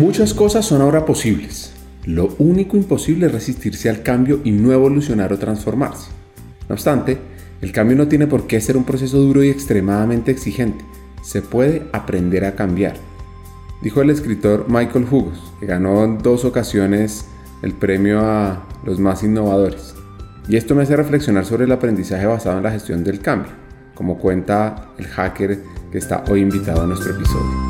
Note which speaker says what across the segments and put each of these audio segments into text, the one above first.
Speaker 1: Muchas cosas son ahora posibles. Lo único imposible es resistirse al cambio y no evolucionar o transformarse. No obstante, el cambio no tiene por qué ser un proceso duro y extremadamente exigente. Se puede aprender a cambiar. Dijo el escritor Michael Hughes, que ganó en dos ocasiones el premio a los más innovadores. Y esto me hace reflexionar sobre el aprendizaje basado en la gestión del cambio, como cuenta el hacker que está hoy invitado a nuestro episodio.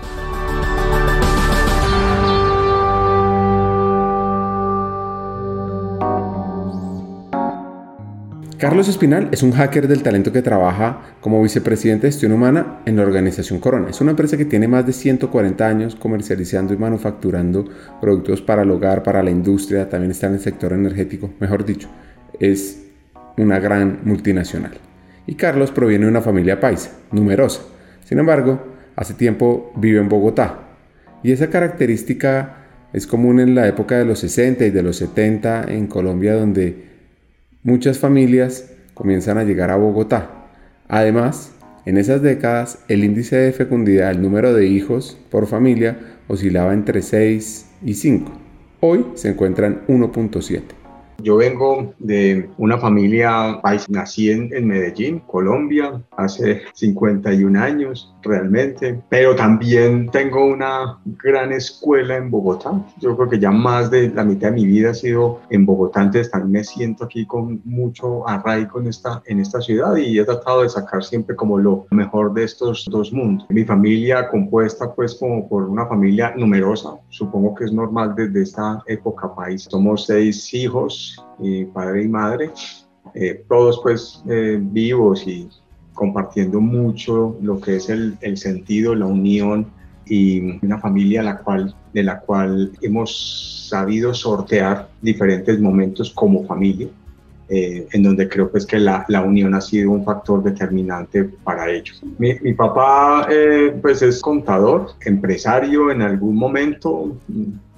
Speaker 1: Carlos Espinal es un hacker del talento que trabaja como vicepresidente de gestión humana en la organización Corona. Es una empresa que tiene más de 140 años comercializando y manufacturando productos para el hogar, para la industria, también está en el sector energético, mejor dicho, es una gran multinacional. Y Carlos proviene de una familia paisa, numerosa. Sin embargo, hace tiempo vive en Bogotá. Y esa característica es común en la época de los 60 y de los 70 en Colombia, donde muchas familias comienzan a llegar a Bogotá. Además, en esas décadas el índice de fecundidad, el número de hijos por familia, oscilaba entre 6 y 5. Hoy se encuentra en 1.7.
Speaker 2: Yo vengo de una familia nací en, en, Medellín, Colombia, hace 51 años realmente, pero también tengo una gran escuela en Bogotá. Yo creo que ya más de la mitad de mi vida ha sido en Bogotá, entonces también me siento aquí con mucho arraigo en esta, en esta ciudad y he tratado de sacar siempre como lo mejor de estos dos mundos. Mi familia compuesta pues como por una familia numerosa, supongo que es normal desde esta época país. Somos seis hijos, padre y madre, eh, todos pues eh, vivos y compartiendo mucho lo que es el, el, sentido, la unión y una familia la cual, de la cual hemos sabido sortear diferentes momentos como familia. Eh, en donde creo pues que la, la, unión ha sido un factor determinante para ellos. Mi, mi papá pues es contador, empresario en algún momento,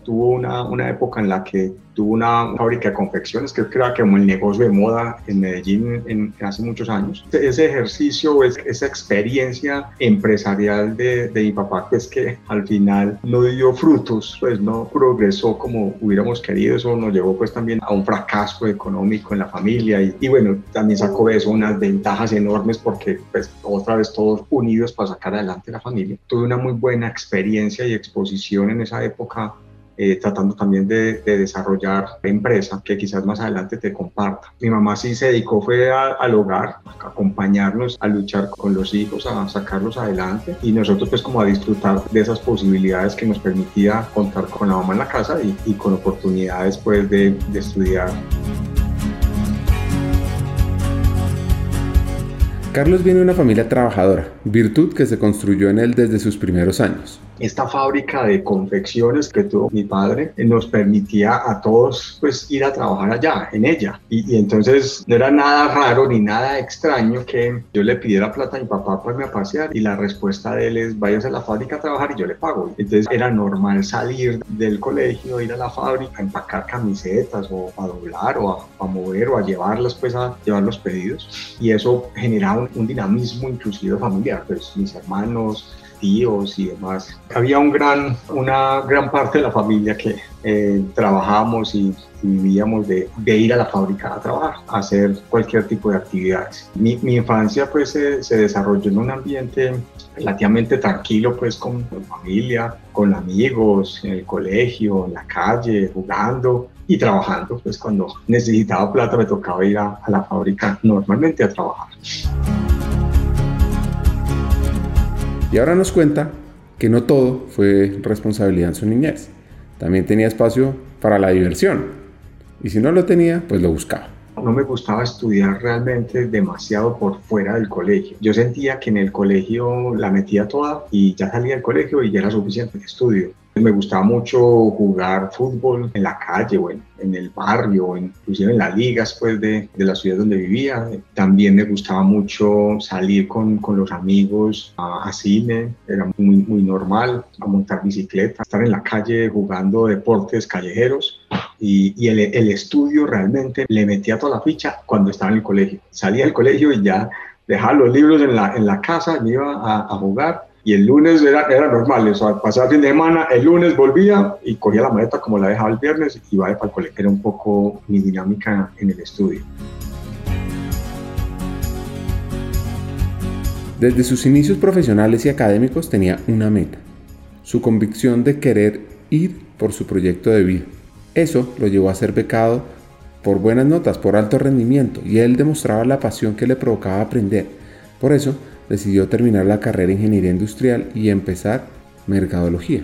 Speaker 2: tuvo una, una época en la que tuvo una fábrica de confecciones, que era como el negocio de moda en Medellín en, hace muchos años. Ese ejercicio, esa experiencia empresarial de, de mi papá, pues que al final no dio frutos, pues no progresó como hubiéramos querido, eso nos llevó pues también a un fracaso económico en la familia y, y bueno, también sacó de eso unas ventajas enormes porque pues otra vez todos unidos para sacar adelante la familia. Tuve una muy buena experiencia y exposición en esa época eh, tratando también de, desarrollar la empresa que quizás más adelante te comparta. Mi mamá sí se dedicó fue al hogar, a acompañarnos, a luchar con los hijos, a sacarlos adelante y nosotros pues como a disfrutar de esas posibilidades que nos permitía contar con la mamá en la casa y, con oportunidades pues de, de estudiar.
Speaker 1: Carlos viene de una familia trabajadora, virtud que se construyó en él desde sus primeros años
Speaker 2: esta fábrica de confecciones que tuvo mi padre nos permitía a todos pues ir a trabajar allá, en ella. Y, entonces no era nada raro ni nada extraño que yo le pidiera plata a mi papá para irme a pasear y la respuesta de él es váyase a la fábrica a trabajar y yo le pago. Entonces era normal salir del colegio, ir a la fábrica, a empacar camisetas o a doblar o a, mover o a llevarlas pues a llevar los pedidos y eso generaba un, dinamismo inclusive familiar, pues mis hermanos, tíos y demás. Había un gran, una gran parte de la familia que eh, trabajábamos y, vivíamos de, de, ir a la fábrica a trabajar, a hacer cualquier tipo de actividades. Mi, mi infancia pues se, se, desarrolló en un ambiente relativamente tranquilo pues con, con familia, con amigos, en el colegio, en la calle, jugando y trabajando. Pues cuando necesitaba plata me tocaba ir a, a la fábrica normalmente a trabajar.
Speaker 1: Y ahora nos cuenta que no todo fue responsabilidad en su niñez. También tenía espacio para la diversión. Y si no lo tenía, pues lo buscaba
Speaker 2: no me gustaba estudiar realmente demasiado por fuera del colegio. Yo sentía que en el colegio la metía toda y ya salía del colegio y ya era suficiente estudio. Me gustaba mucho jugar fútbol en la calle o en, el barrio, inclusive en las ligas pues, de, de, la ciudad donde vivía. También me gustaba mucho salir con, con los amigos a, a, cine, era muy, muy normal, a montar bicicleta, estar en la calle jugando deportes callejeros. Y, y el, estudio realmente le metía toda la ficha cuando estaba en el colegio. Salía del colegio y ya dejaba los libros en la, en la casa, me iba a jugar y el lunes era, era normal, o sea, pasaba fin de semana, el lunes volvía y cogía la maleta como la dejaba el viernes y iba para el colegio. Era un poco mi dinámica en el estudio.
Speaker 1: Desde sus inicios profesionales y académicos tenía una meta, su convicción de querer ir por su proyecto de vida. Eso lo llevó a ser becado por buenas notas, por alto rendimiento, y él demostraba la pasión que le provocaba aprender. Por eso, decidió terminar la carrera de ingeniería industrial y empezar mercadología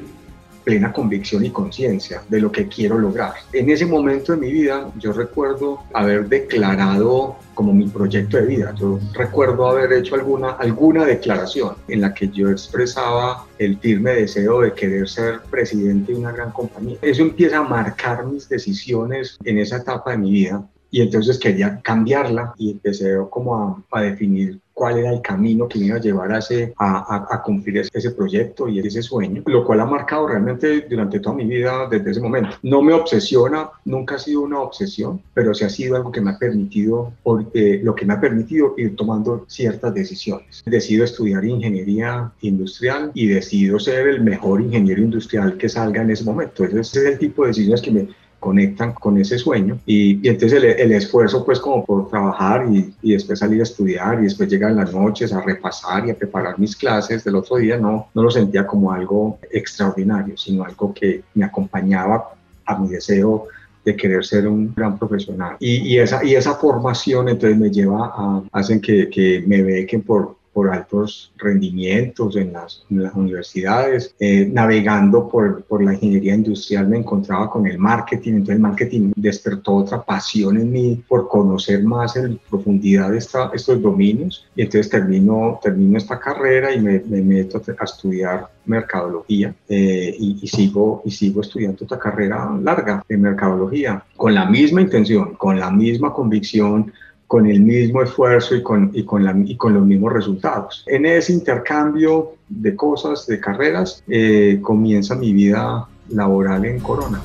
Speaker 2: plena convicción y conciencia de lo que quiero lograr. En ese momento de mi vida yo recuerdo haber declarado como mi proyecto de vida. Yo recuerdo haber hecho alguna, alguna declaración en la que yo expresaba el firme deseo de querer ser presidente de una gran compañía. Eso empieza a marcar mis decisiones en esa etapa de mi vida y entonces quería cambiarla y empecé como a, a definir cuál era el camino que me iba a llevar a, ese, a, a, cumplir ese, proyecto y ese sueño, lo cual ha marcado realmente durante toda mi vida desde ese momento. No me obsesiona, nunca ha sido una obsesión, pero sí ha sido algo que me ha permitido, porque, lo que me ha permitido ir tomando ciertas decisiones. Decido estudiar ingeniería industrial y decido ser el mejor ingeniero industrial que salga en ese momento. Ese es el tipo de decisiones que me conectan con ese sueño y, y entonces el, el, esfuerzo pues como por trabajar y, y, después salir a estudiar y después llegar en las noches a repasar y a preparar mis clases del otro día no, no lo sentía como algo extraordinario sino algo que me acompañaba a mi deseo de querer ser un gran profesional. Y, y esa, y esa formación entonces me lleva a, hacen que, que me bequen por, por altos rendimientos en las, las universidades. Eh, navegando por, por, la ingeniería industrial me encontraba con el marketing, entonces el marketing despertó otra pasión en mí por conocer más en profundidad esta, estos dominios y entonces termino, termino esta carrera y me, me meto a estudiar mercadología eh, y, y, sigo, y sigo estudiando esta carrera larga de mercadología con la misma intención, con la misma convicción con el mismo esfuerzo y con, y con, la, y con los mismos resultados. En ese intercambio de cosas, de carreras, eh, comienza mi vida laboral en Corona.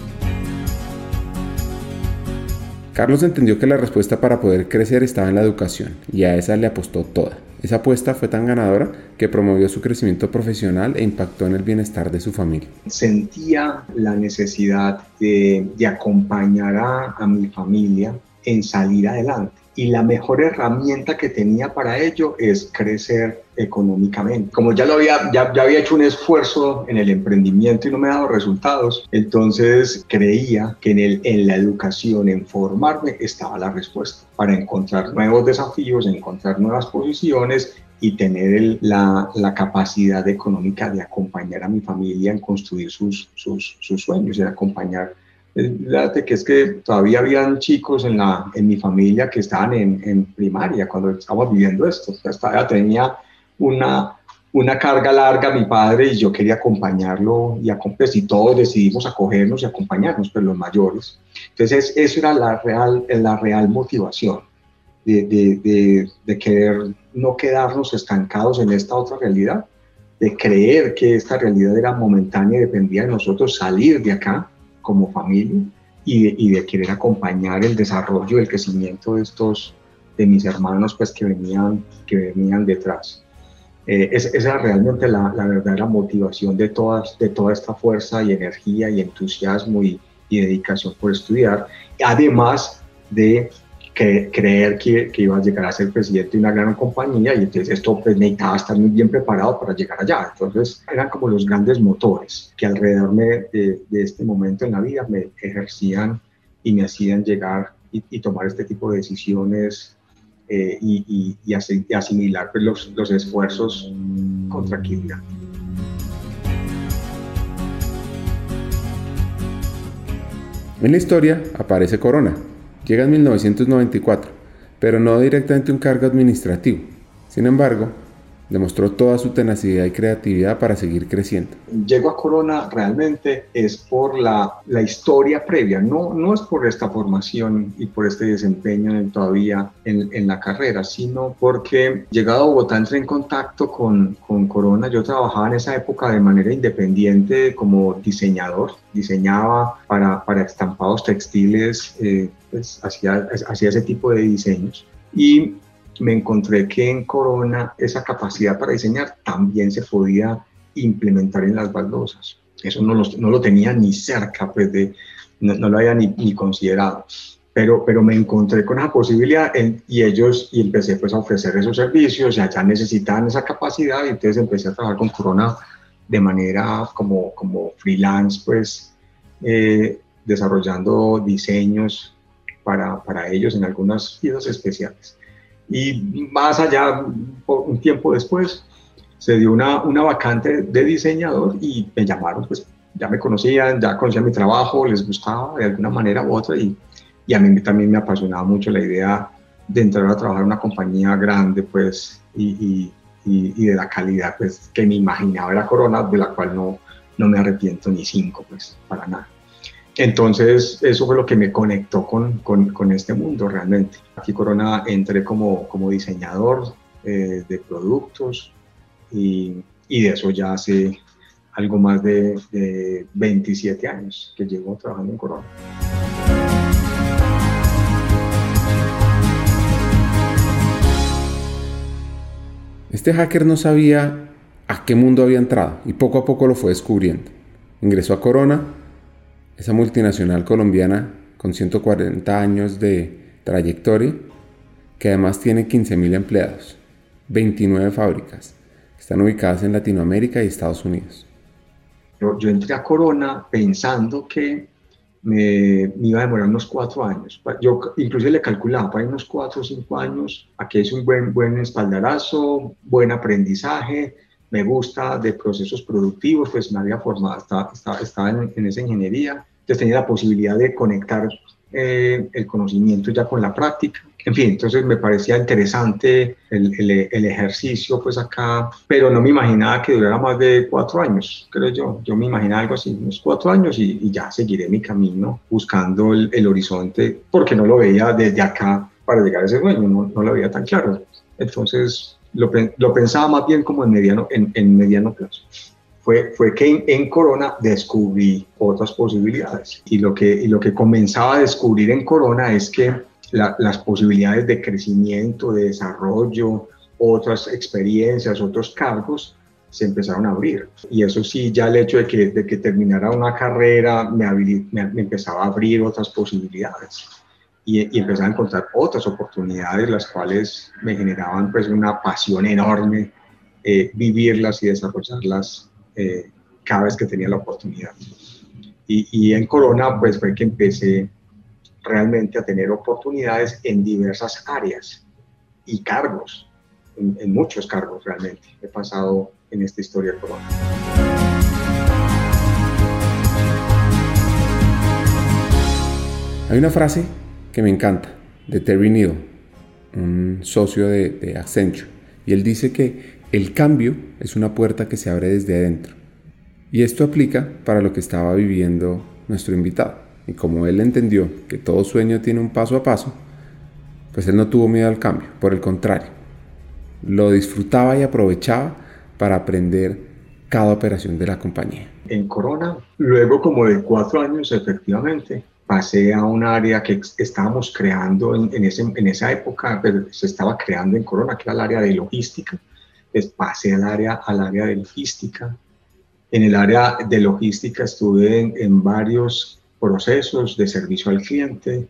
Speaker 1: Carlos entendió que la respuesta para poder crecer estaba en la educación y a esa le apostó toda. Esa apuesta fue tan ganadora que promovió su crecimiento profesional e impactó en el bienestar de su familia.
Speaker 2: Sentía la necesidad de, de acompañar a, a mi familia en salir adelante y la mejor herramienta que tenía para ello es crecer económicamente. Como ya lo había, ya, ya, había hecho un esfuerzo en el emprendimiento y no me ha dado resultados, entonces creía que en, el, en la educación, en formarme, estaba la respuesta para encontrar nuevos desafíos, encontrar nuevas posiciones y tener el, la, la, capacidad económica de acompañar a mi familia en construir sus, sus, sus sueños, de acompañar Fíjate que es que todavía habían chicos en, la, en mi familia que estaban en, en primaria cuando estábamos viviendo esto. Ya tenía una, una carga larga mi padre y yo quería acompañarlo y, pues, y todos decidimos acogernos y acompañarnos, pero los mayores. Entonces eso era la real, la real motivación de, de, de, de querer no quedarnos estancados en esta otra realidad, de creer que esta realidad era momentánea y dependía de nosotros salir de acá como familia y de, y de, querer acompañar el desarrollo, el crecimiento de estos, de mis hermanos, pues que venían, que venían detrás. Eh, esa es realmente la, la, verdadera motivación de, todas, de toda esta fuerza y energía y entusiasmo y, y dedicación por estudiar, además de que, creer que, que, iba a llegar a ser presidente de una gran compañía y entonces esto pues, necesitaba estar muy bien preparado para llegar allá. Entonces eran como los grandes motores que alrededor de, de este momento en la vida me ejercían y me hacían llegar y, y tomar este tipo de decisiones eh, y, y, y, asimilar pues, los, los esfuerzos con tranquilidad.
Speaker 1: En la historia aparece Corona, Llega en 1994, pero no directamente un cargo administrativo. Sin embargo, demostró toda su tenacidad y creatividad para seguir creciendo.
Speaker 2: Llego a Corona realmente es por la, la historia previa, no, no es por esta formación y por este desempeño todavía en, en, la carrera, sino porque llegado a Bogotá entré en contacto con, con Corona, yo trabajaba en esa época de manera independiente como diseñador, diseñaba para, para estampados textiles, eh, pues hacía, hacía ese tipo de diseños y me encontré que en Corona esa capacidad para diseñar también se podía implementar en las baldosas. Eso no lo, no tenía ni cerca, pues de, no, lo había ni, considerado. Pero, me encontré con esa posibilidad y ellos, y empecé pues a ofrecer esos servicios, ya, ya necesitaban esa capacidad y entonces empecé a trabajar con Corona de manera como, freelance, pues eh, desarrollando diseños para, ellos en algunas piezas especiales. Y más allá, un tiempo después, se dio una, una vacante de diseñador y me llamaron, pues ya me conocían, ya conocían mi trabajo, les gustaba de alguna manera u otra y, y a mí también me apasionaba mucho la idea de entrar a trabajar en una compañía grande, pues, y, y, y, de la calidad, pues, que me imaginaba era Corona, de la cual no, no me arrepiento ni cinco, pues, para nada. Entonces, eso fue lo que me conectó con, con, este mundo realmente. Aquí Corona entré como, como diseñador eh, de productos y, y, de eso ya hace algo más de, de 27 años que llevo trabajando en Corona.
Speaker 1: Este hacker no sabía a qué mundo había entrado y poco a poco lo fue descubriendo. Ingresó a Corona esa multinacional colombiana con 140 años de trayectoria, que además tiene 15.000 empleados, 29 fábricas, están ubicadas en Latinoamérica y Estados Unidos.
Speaker 2: Yo, entré a Corona pensando que me, me, iba a demorar unos cuatro años. Yo incluso le calculaba para unos cuatro o cinco años. Aquí es un buen, buen espaldarazo, buen aprendizaje, me gusta de procesos productivos, pues me había formado, estaba, estaba, estaba en, en, esa ingeniería, entonces tenía la posibilidad de conectar eh, el conocimiento ya con la práctica. En fin, entonces me parecía interesante el, el, el, ejercicio pues acá, pero no me imaginaba que durara más de cuatro años, creo yo. Yo me imaginaba algo así, unos cuatro años y, y ya seguiré mi camino buscando el, el, horizonte, porque no lo veía desde acá para llegar a ese sueño, no, no lo veía tan claro. Entonces lo, pensaba más bien como en mediano, en, mediano plazo. Fue, fue que en, Corona descubrí otras posibilidades y lo, que, y lo que comenzaba a descubrir en Corona es que la, las posibilidades de crecimiento, de desarrollo, otras experiencias, otros cargos, se empezaron a abrir. Y eso sí, ya el hecho de que, de que terminara una carrera me, me, me empezaba a abrir otras posibilidades y, y empecé a encontrar otras oportunidades, las cuales me generaban pues una pasión enorme eh, vivirlas y desarrollarlas eh, cada vez que tenía la oportunidad. Y, y, en Corona pues fue que empecé realmente a tener oportunidades en diversas áreas y cargos, en, en muchos cargos realmente. He pasado en esta historia de Corona.
Speaker 1: Hay una frase que me encanta, de Terry Neal, un socio de, de Accenture. Y él dice que el cambio es una puerta que se abre desde adentro. Y esto aplica para lo que estaba viviendo nuestro invitado. Y como él entendió que todo sueño tiene un paso a paso, pues él no tuvo miedo al cambio, por el contrario, lo disfrutaba y aprovechaba para aprender cada operación de la compañía.
Speaker 2: En Corona, luego como de cuatro años efectivamente, pasé a un área que estábamos creando en, en, ese, en esa época, pero se estaba creando en Corona, que era el área de logística. Pues pasé al área, al área de logística. En el área de logística estuve en, en varios procesos de servicio al cliente.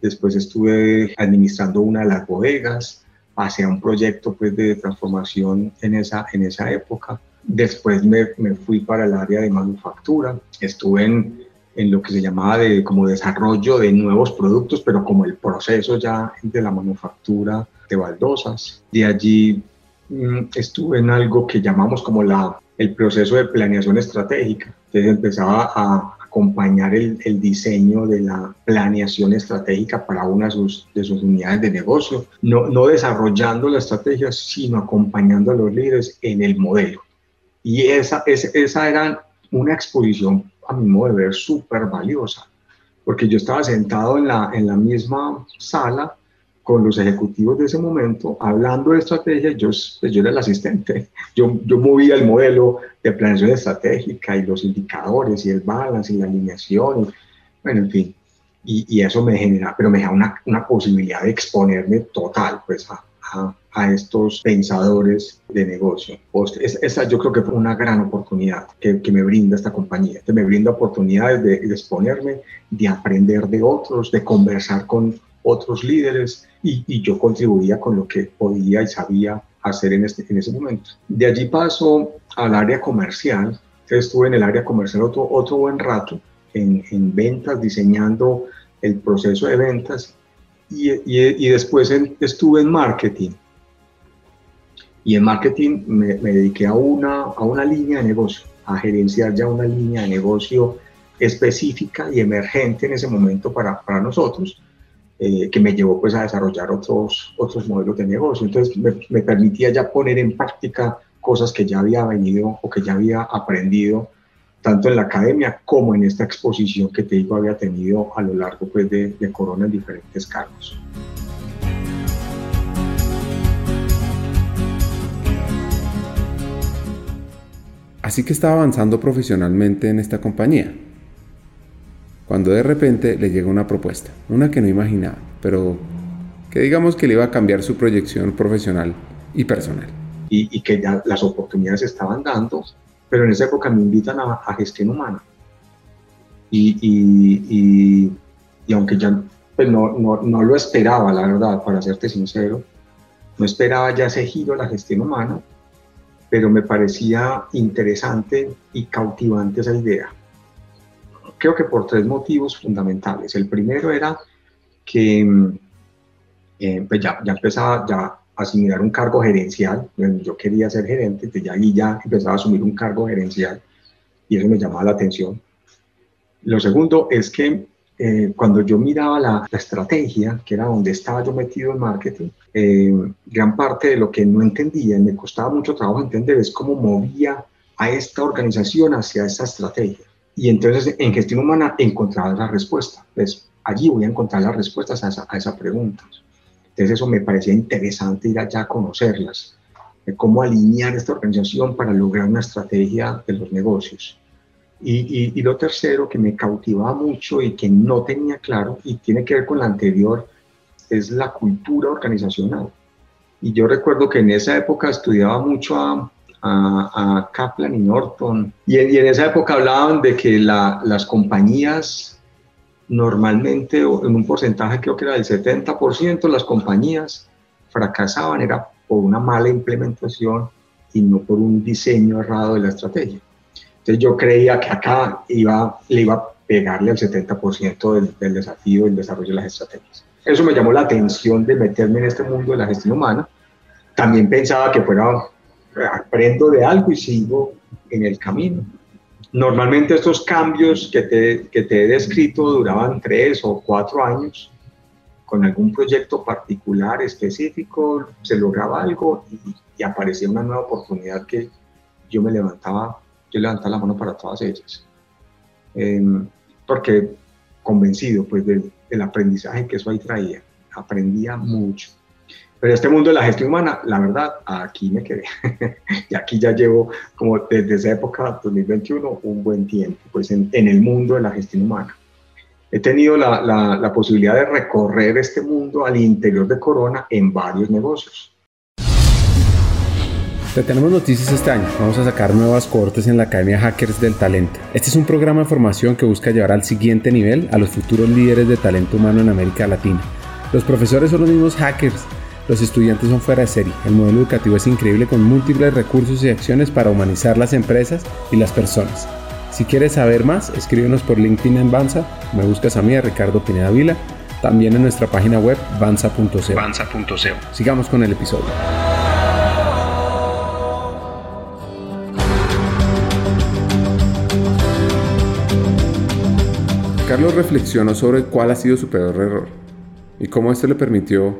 Speaker 2: Después estuve administrando una de las bodegas. Pasé a un proyecto pues, de transformación en esa, en esa época. Después me, me fui para el área de manufactura. Estuve en, en lo que se llamaba de como desarrollo de nuevos productos, pero como el proceso ya de la manufactura de baldosas. De allí mmm, estuve en algo que llamamos como la, el proceso de planeación estratégica. Entonces empezaba a, acompañar el, el, diseño de la planeación estratégica para una de sus, de sus unidades de negocio, no, no desarrollando la estrategia, sino acompañando a los líderes en el modelo. Y esa, esa era una exposición, a mi modo de ver, súper valiosa, porque yo estaba sentado en la, en la misma sala con los ejecutivos de ese momento, hablando de estrategia, yo, pues yo era el asistente, yo, yo movía el modelo de planeación estratégica y los indicadores y el balance y la alineación, bueno, en fin, y, y eso me genera, pero me da una, una posibilidad de exponerme total, pues, a, a, a estos pensadores de negocio. Esa yo creo que fue una gran oportunidad que, que me brinda esta compañía, que me brinda oportunidades de, de exponerme, de aprender de otros, de conversar con otros líderes y, y, yo contribuía con lo que podía y sabía hacer en, este, en ese momento. De allí paso al área comercial. Estuve en el área comercial otro, otro buen rato, en, en ventas, diseñando el proceso de ventas y, y, y después en, estuve en marketing. Y en marketing me, me, dediqué a una, a una línea de negocio, a gerenciar ya una línea de negocio específica y emergente en ese momento para, para nosotros eh, que me llevó pues a desarrollar otros, otros modelos de negocio. Entonces me, me, permitía ya poner en práctica cosas que ya había venido o que ya había aprendido tanto en la academia como en esta exposición que te digo había tenido a lo largo pues de, de Corona en diferentes cargos.
Speaker 1: Así que estaba avanzando profesionalmente en esta compañía cuando de repente le llega una propuesta, una que no imaginaba, pero que digamos que le iba a cambiar su proyección profesional y personal.
Speaker 2: Y, y que ya las oportunidades se estaban dando, pero en esa época me invitan a, a gestión humana. Y, y, y aunque ya pues no, no, no, lo esperaba, la verdad, para serte sincero, no esperaba ya ese giro a la gestión humana, pero me parecía interesante y cautivante esa idea creo que por tres motivos fundamentales. El primero era que mm, eh, pues ya, ya empezaba ya asumir un cargo gerencial, yo quería ser gerente, ya ahí ya empezaba a asumir un cargo gerencial y eso me llamaba la atención. Lo segundo es que eh, cuando yo miraba la, la, estrategia, que era donde estaba yo metido en marketing, eh, gran parte de lo que no entendía y me costaba mucho trabajo entender es cómo movía a esta organización hacia esa estrategia. Y entonces en gestión humana encontrar la respuesta. Pues allí voy a encontrar las respuestas a esa, a esa pregunta. Entonces eso me parecía interesante ir allá a conocerlas, de cómo alinear esta organización para lograr una estrategia de los negocios. Y, lo tercero que me cautivaba mucho y que no tenía claro, y tiene que ver con la anterior, es la cultura organizacional. Y yo recuerdo que en esa época estudiaba mucho a, Kaplan y Norton. Y en, esa época hablaban de que la, las compañías normalmente, en un porcentaje creo que era del 70%, las compañías fracasaban, era por una mala implementación y no por un diseño errado de la estrategia. Entonces yo creía que acá iba, le iba a pegarle al 70% del, del desafío del desarrollo de las estrategias. Eso me llamó la atención de meterme en este mundo de la gestión humana. También pensaba que fuera aprendo de algo y sigo en el camino. Normalmente estos cambios que te, que te he descrito duraban tres o cuatro años. Con algún proyecto particular, específico, se lograba algo y, aparecía una nueva oportunidad que yo me levantaba, yo levantaba la mano para todas ellas. Eh, porque convencido pues del aprendizaje que eso ahí traía, aprendía mucho. Pero este mundo de la gestión humana, la verdad, aquí me quedé. y aquí ya llevo, como desde esa época, 2021, un buen tiempo, pues en, en el mundo de la gestión humana. He tenido la, la, la, posibilidad de recorrer este mundo al interior de Corona en varios negocios.
Speaker 1: Te tenemos noticias este año. Vamos a sacar nuevas cohortes en la Academia Hackers del Talento. Este es un programa de formación que busca llevar al siguiente nivel a los futuros líderes de talento humano en América Latina. Los profesores son los mismos hackers los estudiantes son fuera de serie. El modelo educativo es increíble con múltiples recursos y acciones para humanizar las empresas y las personas. Si quieres saber más, escríbenos por LinkedIn en Banza, me buscas a mí, a Ricardo Pineda Vila, también en nuestra página web banza.co. Sigamos con el episodio. Carlos reflexionó sobre cuál ha sido su peor error y cómo esto le permitió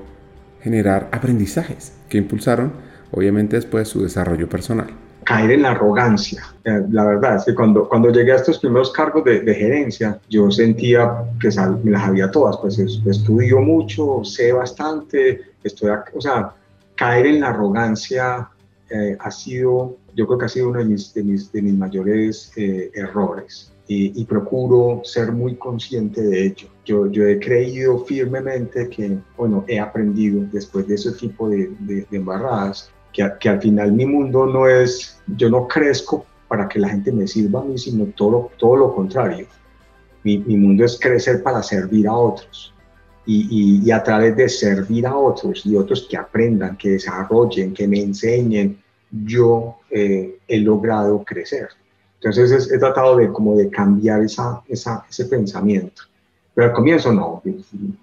Speaker 1: generar aprendizajes que impulsaron obviamente después su desarrollo personal.
Speaker 2: Caer en la arrogancia. La verdad es que cuando, cuando llegué a estos primeros cargos de, gerencia, yo sentía que me las había todas, pues estudio mucho, sé bastante, estoy, o sea, caer en la arrogancia eh, ha sido, yo creo que ha sido uno de mis, de mis, de mis mayores eh, errores y, procuro ser muy consciente de ello. Yo, yo he creído firmemente que, bueno, he aprendido después de ese tipo de, de, embarradas, que, que, al final mi mundo no es, yo no crezco para que la gente me sirva a mí, sino todo, todo lo contrario. Mi, mi mundo es crecer para servir a otros. Y, y, a través de servir a otros y otros que aprendan, que desarrollen, que me enseñen, yo eh, he logrado crecer. Entonces he, tratado de como de cambiar esa, ese pensamiento. Pero al comienzo no,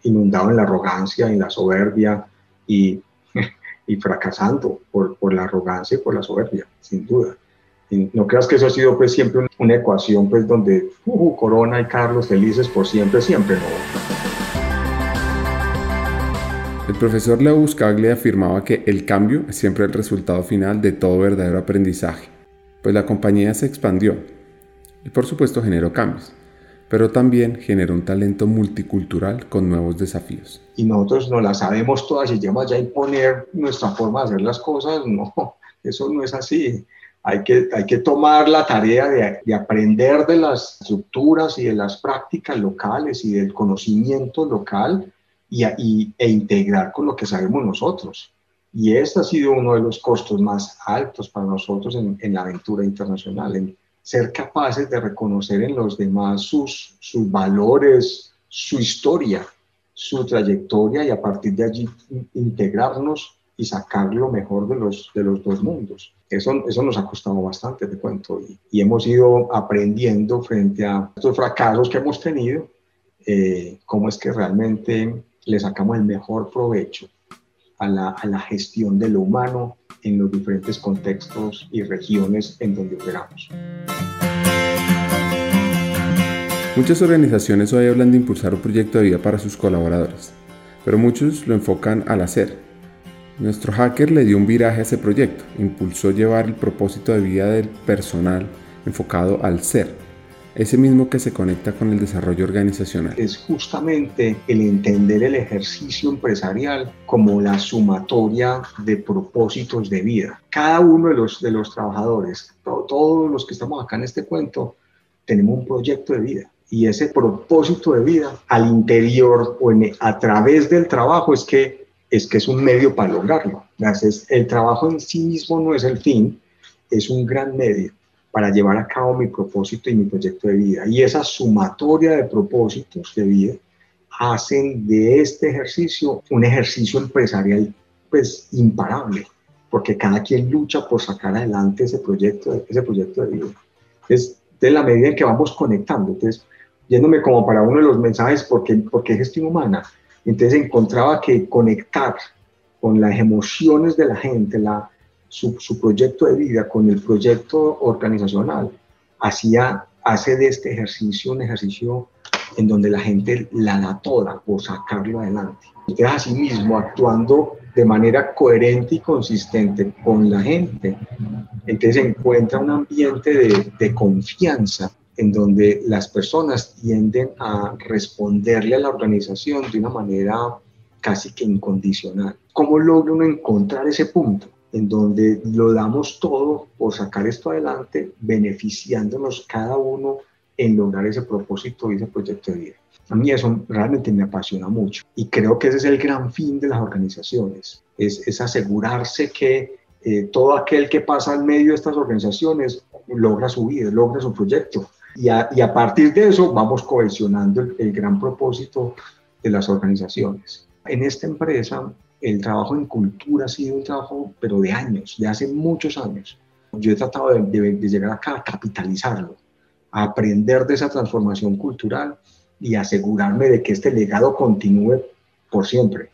Speaker 2: inundado en la arrogancia, en la soberbia y, y fracasando por, por, la arrogancia y por la soberbia, sin duda. No creas que eso ha sido pues siempre una, ecuación pues donde uh, Corona y Carlos felices por siempre, siempre no.
Speaker 1: El profesor Leo Buscaglia afirmaba que el cambio es siempre el resultado final de todo verdadero aprendizaje pues la compañía se expandió y por supuesto generó cambios, pero también generó un talento multicultural con nuevos desafíos.
Speaker 2: Y nosotros no las sabemos todas y llevamos ya a imponer nuestra forma de hacer las cosas, no, eso no es así. Hay que, hay que tomar la tarea de, de aprender de las estructuras y de las prácticas locales y del conocimiento local y, y, e integrar con lo que sabemos nosotros. Y este ha sido uno de los costos más altos para nosotros en, la aventura internacional, en ser capaces de reconocer en los demás sus, sus valores, su historia, su trayectoria y a partir de allí integrarnos y sacar lo mejor de los, de los dos mundos. Eso, eso nos ha costado bastante, te cuento, y, y hemos ido aprendiendo frente a estos fracasos que hemos tenido, eh, cómo es que realmente le sacamos el mejor provecho a la, gestión de lo humano en los diferentes contextos y regiones en donde operamos.
Speaker 1: Muchas organizaciones hoy hablan de impulsar un proyecto de vida para sus colaboradores, pero muchos lo enfocan al hacer. Nuestro hacker le dio un viraje a ese proyecto, impulsó llevar el propósito de vida del personal enfocado al ser, ese mismo que se conecta con el desarrollo organizacional.
Speaker 2: Es justamente el entender el ejercicio empresarial como la sumatoria de propósitos de vida. Cada uno de los, de los trabajadores, todos los que estamos acá en este cuento, tenemos un proyecto de vida. Y ese propósito de vida al interior o a través del trabajo es que, es que es un medio para lograrlo. Entonces, el trabajo en sí mismo no es el fin, es un gran medio para llevar a cabo mi propósito y mi proyecto de vida. Y esa sumatoria de propósitos de vida hacen de este ejercicio un ejercicio empresarial pues imparable, porque cada quien lucha por sacar adelante ese proyecto, ese proyecto de vida. Es de la medida en que vamos conectando. Entonces, yéndome como para uno de los mensajes, ¿por qué, por qué gestión humana? Entonces encontraba que conectar con las emociones de la gente, la, su, proyecto de vida con el proyecto organizacional, hacía, hace de este ejercicio un ejercicio en donde la gente la da toda por sacarlo adelante. Entonces, mismo actuando de manera coherente y consistente con la gente, entonces se encuentra un ambiente de, de confianza en donde las personas tienden a responderle a la organización de una manera casi que incondicional. ¿Cómo logra uno encontrar ese punto? En donde lo damos todo por sacar esto adelante, beneficiándonos cada uno en lograr ese propósito y ese proyecto de vida. A mí eso realmente me apasiona mucho y creo que ese es el gran fin de las organizaciones, es, es asegurarse que eh, todo aquel que pasa en medio de estas organizaciones logra su vida, logra su proyecto. Y a, y a partir de eso vamos cohesionando el, el gran propósito de las organizaciones. En esta empresa el trabajo en cultura ha sido un trabajo, pero de años, de hace muchos años. Yo he tratado de, llegar acá a capitalizarlo, a aprender de esa transformación cultural y asegurarme de que este legado continúe por siempre,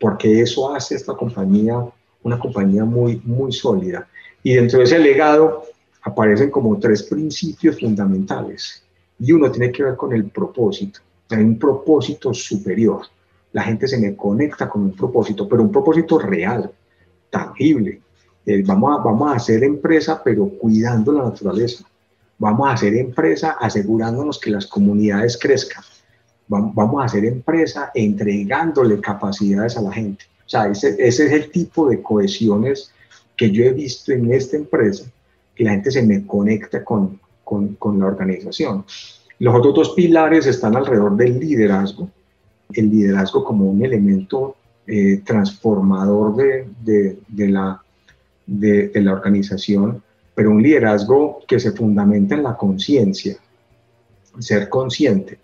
Speaker 2: porque eso hace esta compañía una compañía muy, muy sólida. Y dentro de ese legado aparecen como tres principios fundamentales. Y uno tiene que ver con el propósito. Hay un propósito superior. La gente se me conecta con un propósito, pero un propósito real, tangible. Eh, vamos, a, vamos a hacer empresa, pero cuidando la naturaleza. Vamos a hacer empresa asegurándonos que las comunidades crezcan. Vamos a hacer empresa entregándole capacidades a la gente. O sea, ese, ese es el tipo de cohesiones que yo he visto en esta empresa, que la gente se me conecta con, con, con la organización. Los otros dos pilares están alrededor del liderazgo, el liderazgo como un elemento eh, transformador de, de, la, de, la organización, pero un liderazgo que se fundamenta en la conciencia, ser consciente.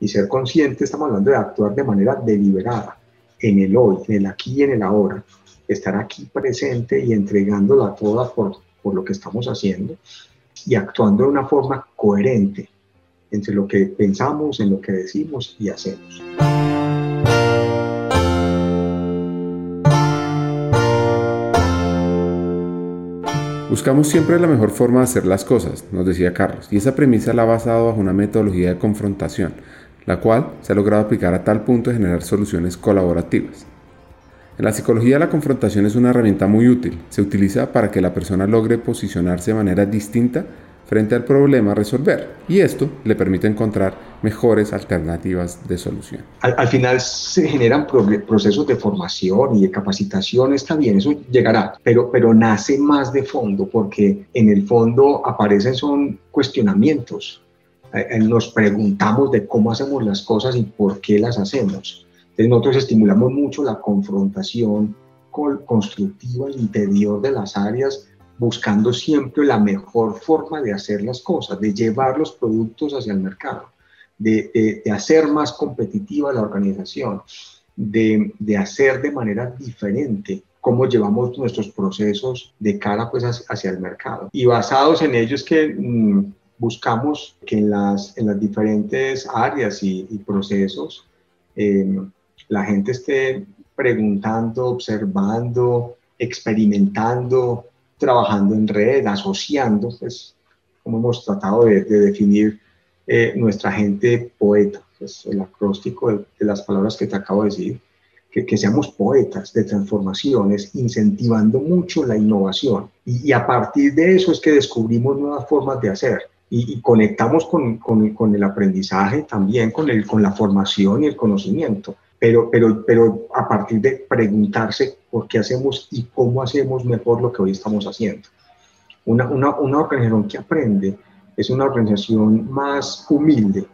Speaker 2: Y ser consciente estamos hablando de actuar de manera deliberada, en el hoy, en el aquí y en el ahora. Estar aquí presente y entregándola toda por, por lo que estamos haciendo y actuando de una forma coherente entre lo que pensamos, en lo que decimos y hacemos.
Speaker 1: Buscamos siempre la mejor forma de hacer las cosas, nos decía Carlos, y esa premisa la ha basado bajo una metodología de confrontación, la cual se ha logrado aplicar a tal punto de generar soluciones colaborativas. En la psicología la confrontación es una herramienta muy útil, se utiliza para que la persona logre posicionarse de manera distinta frente al problema a resolver y esto le permite encontrar mejores alternativas de solución.
Speaker 2: Al, al, final se generan procesos de formación y de capacitación, está bien, eso llegará, pero, pero nace más de fondo porque en el fondo aparecen son cuestionamientos. Eh, eh, nos preguntamos de cómo hacemos las cosas y por qué las hacemos. Entonces nosotros estimulamos mucho la confrontación constructiva al interior de las áreas buscando siempre la mejor forma de hacer las cosas, de llevar los productos hacia el mercado, de, de, hacer más competitiva la organización, de, de, hacer de manera diferente cómo llevamos nuestros procesos de cara pues hacia el mercado. Y basados en ello es que mmm, buscamos que en las, en las diferentes áreas y, y procesos eh, la gente esté preguntando, observando, experimentando, trabajando en red, asociando, pues como hemos tratado de, de definir eh, nuestra gente poeta, pues el acróstico de, de, las palabras que te acabo de decir, que, que, seamos poetas de transformaciones, incentivando mucho la innovación. Y, y, a partir de eso es que descubrimos nuevas formas de hacer. Y, y conectamos con, con, con, el aprendizaje también, con, el, con la formación y el conocimiento pero, pero, pero a partir de preguntarse por qué hacemos y cómo hacemos mejor lo que hoy estamos haciendo. Una, una, una organización que aprende es una organización más humilde,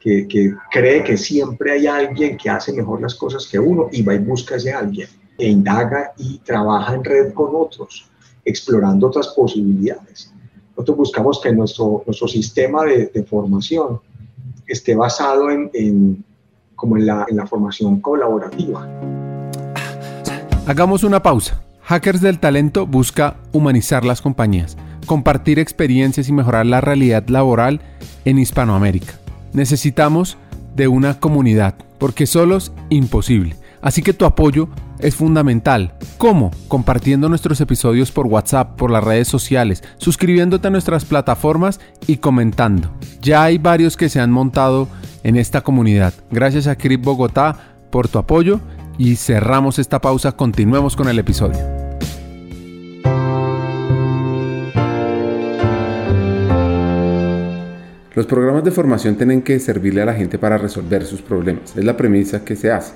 Speaker 2: que, que, cree que siempre hay alguien que hace mejor las cosas que uno y va y busca a alguien e indaga y trabaja en red con otros, explorando otras posibilidades. Nosotros buscamos que nuestro, nuestro sistema de, formación esté basado en como en la, formación colaborativa.
Speaker 3: Hagamos una pausa. Hackers del Talento busca humanizar las compañías, compartir experiencias y mejorar la realidad laboral en Hispanoamérica. Necesitamos de una comunidad, porque solos imposible. Así que tu apoyo es fundamental. ¿Cómo? Compartiendo nuestros episodios por WhatsApp, por las redes sociales, suscribiéndote a nuestras plataformas y comentando. Ya hay varios que se han montado en esta comunidad. Gracias a Crip Bogotá por tu apoyo y cerramos esta pausa. Continuemos con el episodio.
Speaker 1: Los programas de formación tienen que servirle a la gente para resolver sus problemas. Es la premisa que se hace.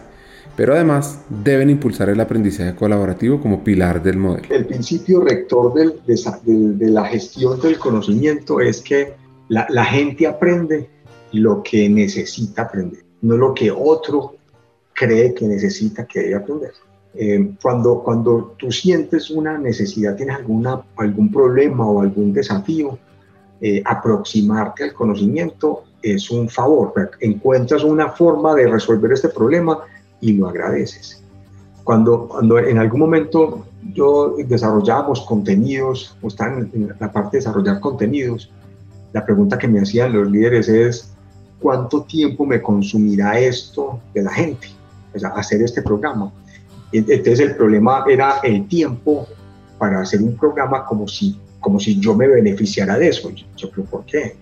Speaker 1: Pero además deben impulsar el aprendizaje colaborativo como pilar del modelo.
Speaker 2: El principio rector del, de, de, de, la gestión del conocimiento es que la, la gente aprende lo que necesita aprender, no lo que otro cree que necesita que debe aprender. Eh, cuando, cuando tú sientes una necesidad, tienes alguna, algún problema o algún desafío, eh, aproximarte al conocimiento es un favor. Encuentras una forma de resolver este problema y lo agradeces. Cuando, cuando en algún momento yo desarrollábamos contenidos, o están en la parte de desarrollar contenidos, la pregunta que me hacían los líderes es, ¿cuánto tiempo me consumirá esto de la gente? O sea, hacer este programa. Entonces el problema era el tiempo para hacer un programa como si, como si yo me beneficiara de eso. Yo, pero ¿por qué?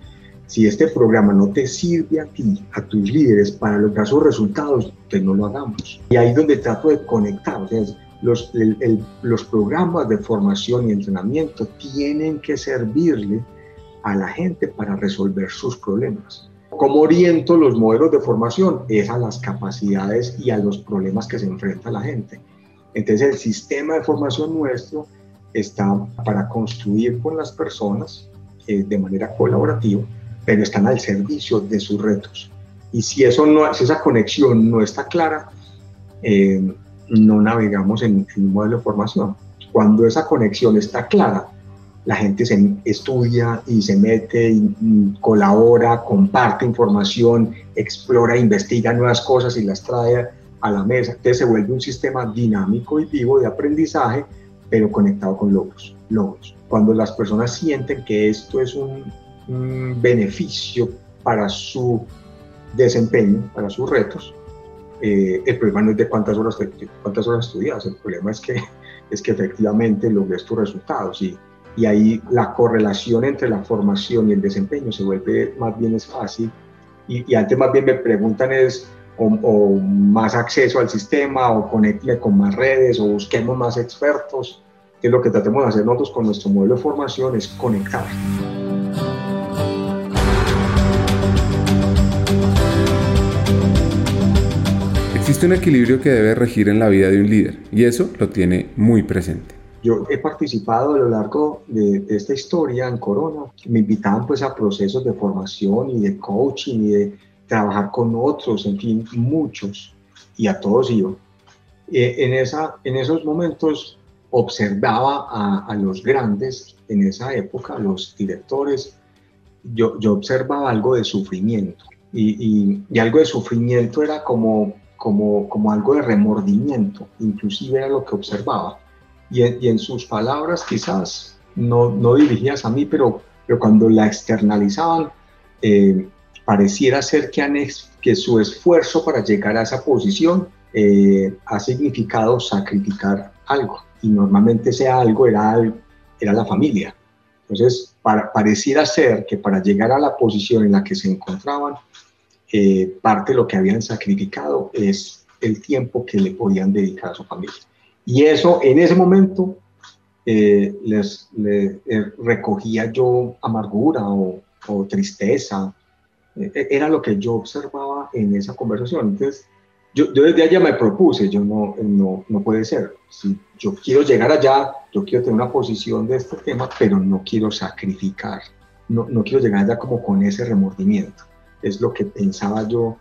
Speaker 2: Si este programa no te sirve a ti, a tus líderes, para lograr sus resultados, pues no lo hagamos. Y ahí es donde trato de conectar. O sea, los programas de formación y entrenamiento tienen que servirle a la gente para resolver sus problemas. ¿Cómo oriento los modelos de formación? Es a las capacidades y a los problemas que se enfrenta la gente. Entonces el sistema de formación nuestro está para construir con las personas eh, de manera colaborativa, pero están al servicio de sus retos. Y si, eso no, si esa conexión no está clara, eh, no navegamos en, en un modelo de formación. Cuando esa conexión está clara, la gente se estudia y se mete, colabora, comparte información, explora, investiga nuevas cosas y las trae a la mesa. Entonces se vuelve un sistema dinámico y vivo de aprendizaje, pero conectado con logros. logros. Cuando las personas sienten que esto es un, beneficio para su desempeño, para sus retos, eh, el problema no es de cuántas horas, cuántas horas estudias, el problema es que, es que efectivamente logres tus resultados y, y ahí la correlación entre la formación y el desempeño se vuelve más bien es fácil. Y, antes más bien me preguntan es o, más acceso al sistema o conecte con más redes o busquemos más expertos. Que lo que tratemos de hacer nosotros con nuestro modelo de formación es conectar.
Speaker 1: Existe un equilibrio que debe regir en la vida de un líder y eso lo tiene muy presente.
Speaker 2: Yo he participado a lo largo de, esta historia en Corona. Me invitaban pues a procesos de formación y de coaching y de trabajar con otros, en fin, muchos. Y a todos yo. Eh, en, esa, en esos momentos observaba a, los grandes en esa época, los directores, yo, yo observaba algo de sufrimiento. Y, y, algo de sufrimiento era como, como, como algo de remordimiento, inclusive era lo que observaba y en, sus palabras quizás no, no dirigidas a mí, pero, pero cuando la externalizaban, eh, pareciera ser que, que su esfuerzo para llegar a esa posición eh, ha significado sacrificar algo, y normalmente ese algo era, era la familia. Entonces, para, pareciera ser que para llegar a la posición en la que se encontraban, eh, parte de lo que habían sacrificado es el tiempo que le podían dedicar a su familia. Y eso en ese momento eh, les, eh, recogía yo amargura o, tristeza. Eh, era lo que yo observaba en esa conversación. Entonces, yo, desde allá me propuse, yo no, no, no puede ser. Si yo quiero llegar allá, yo quiero tener una posición de este tema, pero no quiero sacrificar. No, no quiero llegar allá como con ese remordimiento. Es lo que pensaba yo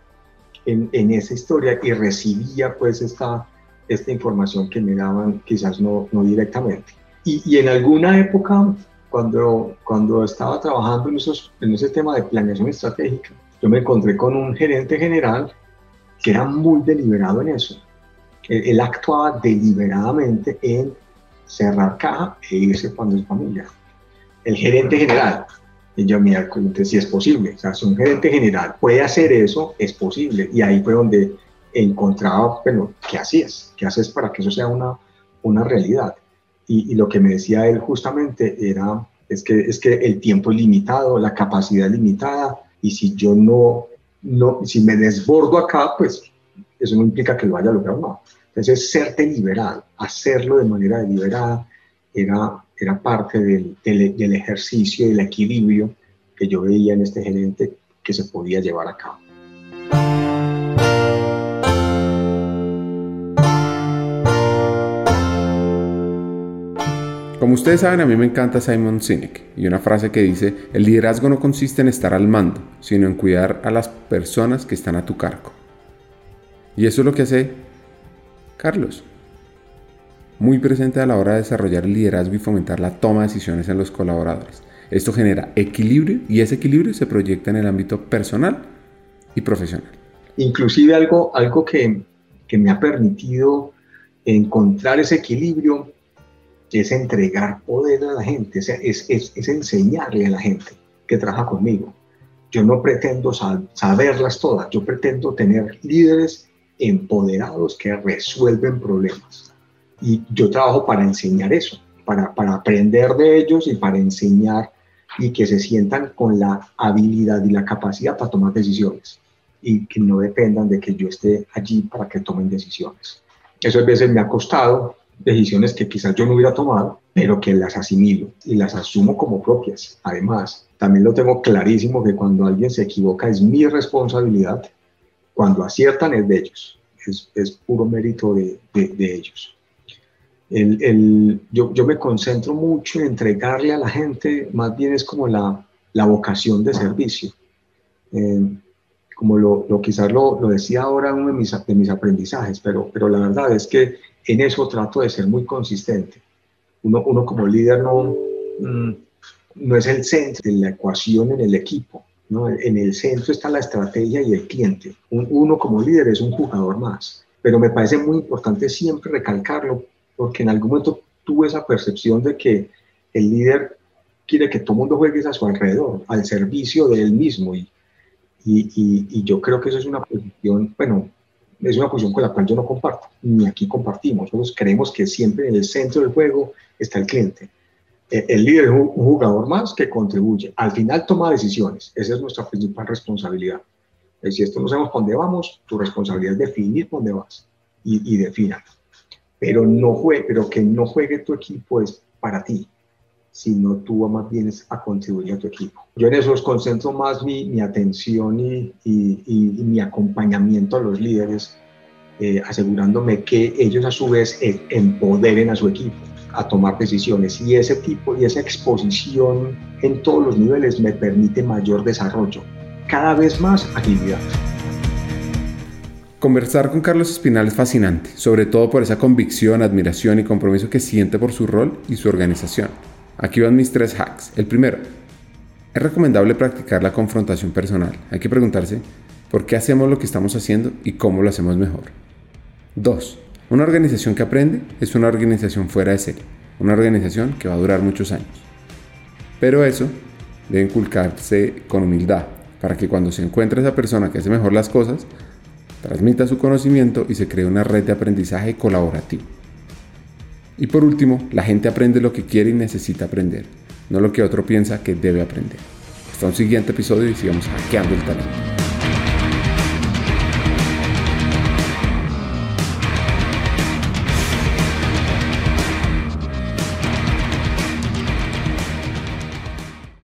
Speaker 2: en, en esa historia y recibía pues esta esta información que me daban quizás no, no directamente. Y, y, en alguna época, cuando, cuando estaba trabajando en, esos, en ese tema de planeación estratégica, yo me encontré con un gerente general que era muy deliberado en eso. Él, actuaba deliberadamente en cerrar caja e irse cuando es familia. El gerente general, y yo, mira, si es posible, o sea, si un gerente general puede hacer eso, es posible. Y ahí fue donde encontraba, bueno, ¿qué hacías? ¿Qué haces para que eso sea una, una realidad? Y, lo que me decía él justamente era, es que, es que el tiempo es limitado, la capacidad es limitada, y si yo no, no, si me desbordo acá, pues eso no implica que lo haya logrado, no. Entonces, ser deliberado, hacerlo de manera deliberada, era, era parte del, del, del ejercicio, del equilibrio que yo veía en este gerente que se podía llevar a cabo.
Speaker 1: Como ustedes saben, a mí me encanta Simon Sinek y una frase que dice, el liderazgo no consiste en estar al mando, sino en cuidar a las personas que están a tu cargo. Y eso es lo que hace Carlos. Muy presente a la hora de desarrollar el liderazgo y fomentar la toma de decisiones en los colaboradores. Esto genera equilibrio y ese equilibrio se proyecta en el ámbito personal y profesional.
Speaker 2: Inclusive algo, algo que, que me ha permitido encontrar ese equilibrio es entregar poder a la gente, es, es, es, enseñarle a la gente que trabaja conmigo. Yo no pretendo saberlas todas, yo pretendo tener líderes empoderados que resuelven problemas. Y yo trabajo para enseñar eso, para, para aprender de ellos y para enseñar y que se sientan con la habilidad y la capacidad para tomar decisiones y que no dependan de que yo esté allí para que tomen decisiones. Eso a veces me ha costado decisiones que quizás yo no hubiera tomado, pero que las asimilo y las asumo como propias. Además, también lo tengo clarísimo que cuando alguien se equivoca es mi responsabilidad, cuando aciertan es de ellos, es, puro mérito de, ellos. El, yo, me concentro mucho en entregarle a la gente, más bien es como la, vocación de servicio. Eh, como lo, quizás lo, decía ahora uno de mis, de mis aprendizajes, pero, pero la verdad es que en eso trato de ser muy consistente. Uno, uno como líder no, mm, no es el centro de la ecuación en el equipo. ¿no? En el centro está la estrategia y el cliente. uno como líder es un jugador más. Pero me parece muy importante siempre recalcarlo porque en algún momento tuve esa percepción de que el líder quiere que todo el mundo juegue a su alrededor, al servicio de él mismo. Y, y, y, yo creo que eso es una posición, bueno, es una posición con la cual yo no comparto, ni aquí compartimos. Nosotros creemos que siempre en el centro del juego está el cliente. E, el líder es un jugador más que contribuye. Al final toma decisiones. Esa es nuestra principal responsabilidad. Si esto no sabemos dónde vamos, tu responsabilidad es definir dónde vas y, y. Pero, no juegue, pero que no juegue tu equipo es para ti, sino tú más bien a contribuir a tu equipo. Yo en eso concentro más mi, mi atención y, y, mi acompañamiento a los líderes, eh, asegurándome que ellos a su vez eh, empoderen a su equipo a tomar decisiones y ese tipo y esa exposición en todos los niveles me permite mayor desarrollo, cada vez más agilidad.
Speaker 1: Conversar con Carlos Espinal es fascinante, sobre todo por esa convicción, admiración y compromiso que siente por su rol y su organización. Aquí van mis tres hacks. El primero, es recomendable practicar la confrontación personal. Hay que preguntarse por qué hacemos lo que estamos haciendo y cómo lo hacemos mejor. 2. Una organización que aprende es una organización fuera de serie, una organización que va a durar muchos años. Pero eso debe inculcarse con humildad, para que cuando se encuentre esa persona que hace mejor las cosas, transmita su conocimiento y se cree una red de aprendizaje colaborativo. Y por último, la gente aprende lo que quiere y necesita aprender, no lo que otro piensa que debe aprender. Hasta un siguiente episodio y sigamos hackeando el talento.